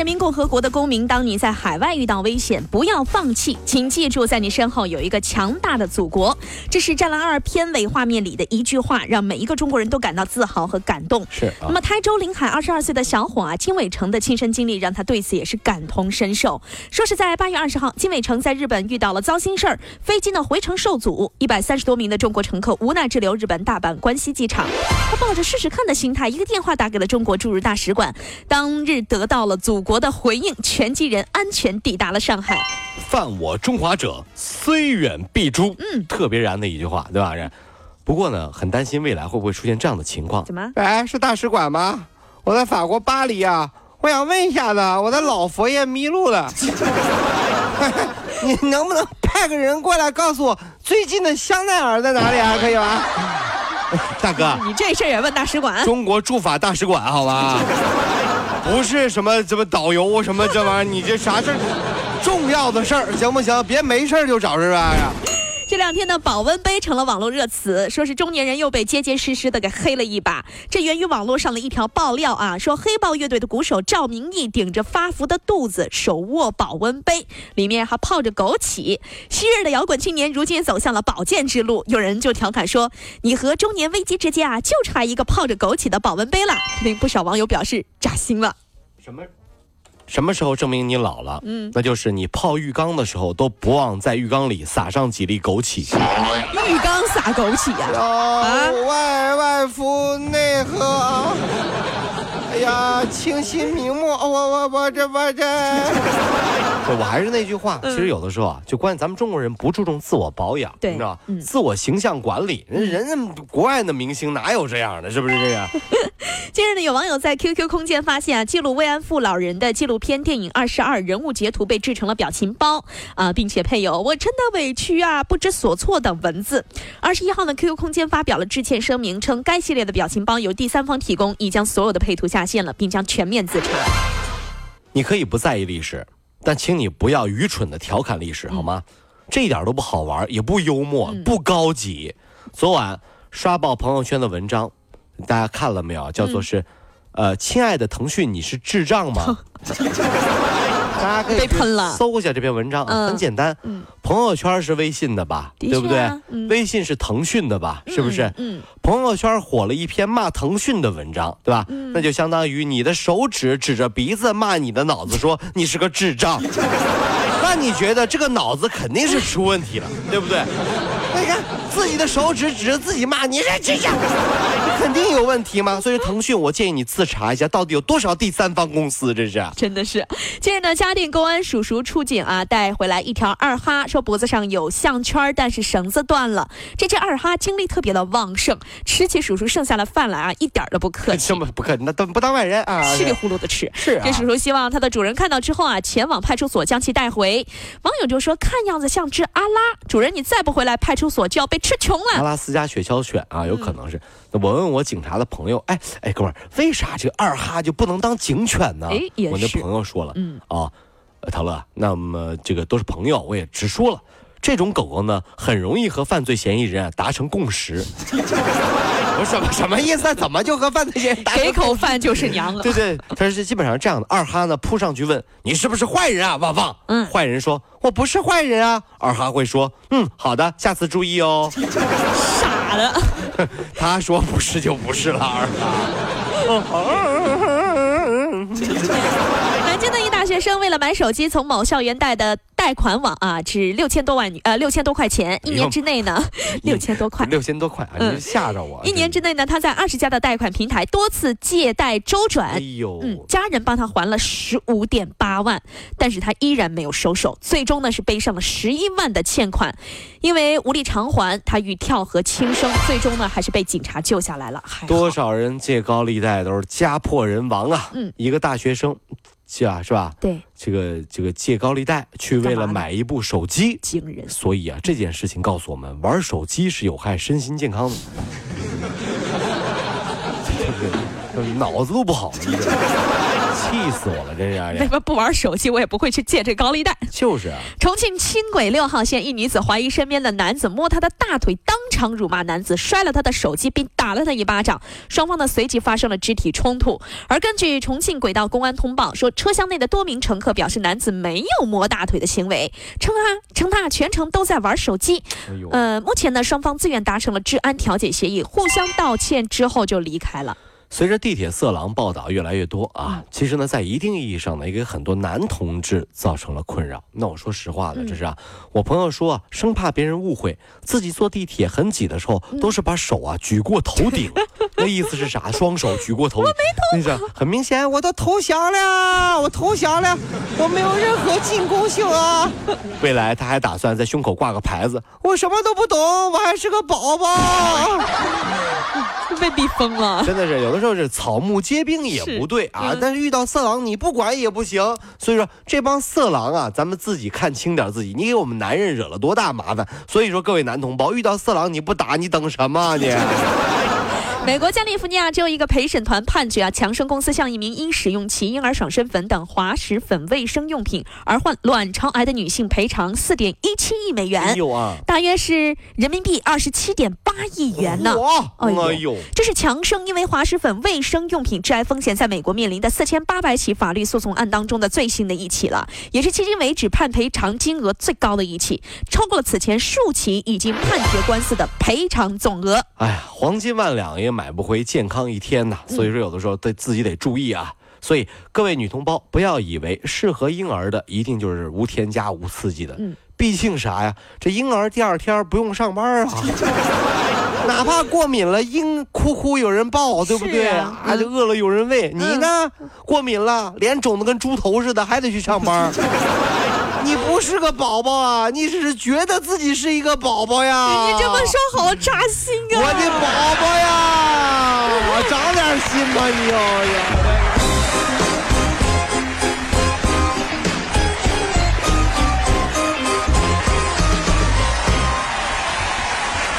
人民共和国的公民，当你在海外遇到危险，不要放弃，请记住，在你身后有一个强大的祖国。这是《战狼二》片尾画面里的一句话，让每一个中国人都感到自豪和感动。是啊那么，台州临海二十二岁的小伙啊，金伟成的亲身经历让他对此也是感同身受。说是在八月二十号，金伟成在日本遇到了糟心事儿，飞机呢回程受阻，一百三十多名的中国乘客无奈滞留日本大阪关西机场。他抱着试试看的心态，一个电话打给了中国驻日大使馆，当日得到了祖国的回应，全机人安全抵达了上海。犯我中华者，虽远必诛。嗯，特别燃的一句话，对吧？这不过呢，很担心未来会不会出现这样的情况。怎么？哎，是大使馆吗？我在法国巴黎啊，我想问一下子，我的老佛爷迷路了，你能不能派个人过来告诉我最近的香奈儿在哪里啊？可以吗？大哥，你这事儿也问大使馆？中国驻法大使馆，好吧？不是什么什么导游什么这玩意儿，你这啥事儿？重要的事儿行不行？别没事儿就找是吧？这两天呢，保温杯成了网络热词，说是中年人又被结结实实的给黑了一把。这源于网络上的一条爆料啊，说黑豹乐队的鼓手赵明义顶着发福的肚子，手握保温杯，里面还泡着枸杞。昔日的摇滚青年，如今走向了保健之路。有人就调侃说：“你和中年危机之间啊，就差一个泡着枸杞的保温杯了。”令不少网友表示扎心了。什么？什么时候证明你老了？嗯，那就是你泡浴缸的时候都不忘在浴缸里撒上几粒枸杞。浴缸撒枸杞呀、啊！外外敷内合。哎呀，清新明目，我我我这我这。我还是那句话，其实有的时候啊，就关键咱们中国人不注重自我保养，对你知道自我形象管理，人人家国外的明星哪有这样的？是不是这样？近日呢，有网友在 QQ 空间发现啊，记录慰安妇老人的纪录片电影《二十二》人物截图被制成了表情包啊，并且配有“我真的委屈啊，不知所措”等文字。二十一号呢，QQ 空间发表了致歉声明，称该系列的表情包由第三方提供，已将所有的配图下线了，并将全面自查。你可以不在意历史，但请你不要愚蠢的调侃历史，好吗？这一点都不好玩，也不幽默，不高级。昨晚刷爆朋友圈的文章，大家看了没有？叫做是，呃，亲爱的腾讯，你是智障吗？大家可以被喷了搜一下这篇文章，嗯很简单。嗯朋友圈是微信的吧？对不对微信是腾讯的吧？是不是？嗯，朋友圈火了一篇骂腾讯的文章，对吧？嗯那就相当于你的手指指着鼻子骂你的脑子，说你是个智障。那你觉得这个脑子肯定是出问题了，对不对？你看自己的手指指着自己骂，你是智障，肯定有问题嘛。所以腾讯，我建议你自查一下，到底有多少第三方公司，这是。真的是。近日呢，嘉定公安叔叔出警啊，带回来一条二哈，说脖子上有项圈，但是绳子断了。这只二哈精力特别的旺盛，吃起叔叔剩下的饭来啊，一点都不客气这。么不客气，那当不当外人啊？稀里糊涂的吃，是啊这叔叔希望他的主人看到之后啊，前往派出所将其带回。网友就说：“看样子像只阿拉，主人你再不回来，派出所就要被吃穷了。阿拉斯加雪橇犬啊，有可能是。那我问我警察的朋友，哎哎，哥们儿，为啥这个二哈就不能当警犬呢？哎我那朋友说了，嗯啊，呃陶乐，那么这个都是朋友，我也直说了，这种狗狗呢，很容易和犯罪嫌疑人啊达成共识。我什么什么意思？怎么就和犯罪嫌疑人打给口饭就是娘了！对对，他是基本上这样的。二哈呢扑上去问你是不是坏人啊，旺旺。嗯坏人说我不是坏人啊。二哈会说嗯好的，下次注意哦。傻的。他说不是就不是了，二哈。南京的一大学生为了买手机，从某校园带的贷款网啊，只六千多万呃六千多块钱，一年之内呢，六千多块。六千多块啊！嗯你吓着我。一年之内呢，他在二十家的贷款平台多次借贷周转，哎呦，嗯，家人帮他还了十五点八万，但是他依然没有收手，最终呢是背上了十一万的欠款，因为无力偿还，他欲跳河轻生，最终呢还是被警察救下来了。还多少人借高利贷都是家破人亡啊！嗯一个大学生是啊？是吧？对，这个这个借高利贷去为了买一部手机，惊人。所以啊，这件事情告诉我们，玩手机是有害身心健康的。对不对脑子都不好了，你知道吗气死我了，这家为人什么不玩手机，我也不会去借这高利贷？就是啊，重庆轻轨六号线一女子怀疑身边的男子摸她的大腿，当场辱骂男子，摔了他的手机，并打了他一巴掌。双方呢随即发生了肢体冲突。而根据重庆轨道公安通报说，车厢内的多名乘客表示男子没有摸大腿的行为，称啊称他全程都在玩手机。哎，呃，目前呢双方自愿达成了治安调解协议，互相道歉之后就离开了。随着地铁色狼报道越来越多啊，其实呢，在一定意义上呢，也给很多男同志造成了困扰。那我说实话的，这是啊，我朋友说啊，生怕别人误会，自己坐地铁很挤的时候，都是把手啊举过头顶，那意思是啥？双手举过头顶，那是很明显，我我都投降了，我投降了，我没有任何进攻性啊！未来他还打算在胸口挂个牌子，我什么都不懂，我还是个宝宝。被逼疯了。真的是有的时候是草木皆兵也不对啊，嗯但是遇到色狼你不管也不行。所以说这帮色狼啊，咱们自己看清点自己，你给我们男人惹了多大麻烦。所以说各位男同胞，遇到色狼你不打你等什么啊你？美国加利福尼亚州一个陪审团判决啊，强生公司向一名因使用其婴儿爽身粉等滑石粉卫生用品而患卵巢癌的女性赔偿四点一七亿美元，有啊，大约是人民币二十七点八亿元呢。哇，哎呦哎呦，这是强生因为滑石粉卫生用品致癌风险在美国面临的四千八百起法律诉讼案当中的最新的一起了，也是迄今为止判赔偿金额最高的一起，超过了此前数起已经判决官司的赔偿总额。哎呀，黄金万两也买不回健康一天呐。所以说有的时候对自己得注意啊。所以各位女同胞，不要以为适合婴儿的一定就是无添加、无刺激的。嗯毕竟啥呀？这婴儿第二天不用上班啊。哪怕过敏了，婴哭哭有人抱，对不对？是啊嗯就饿了有人喂。你呢？过敏了，脸肿得跟猪头似的，还得去上班。你不是个宝宝啊，你只是觉得自己是一个宝宝呀。你这么说好扎心啊！我的宝宝呀，长点心吧你哦呀。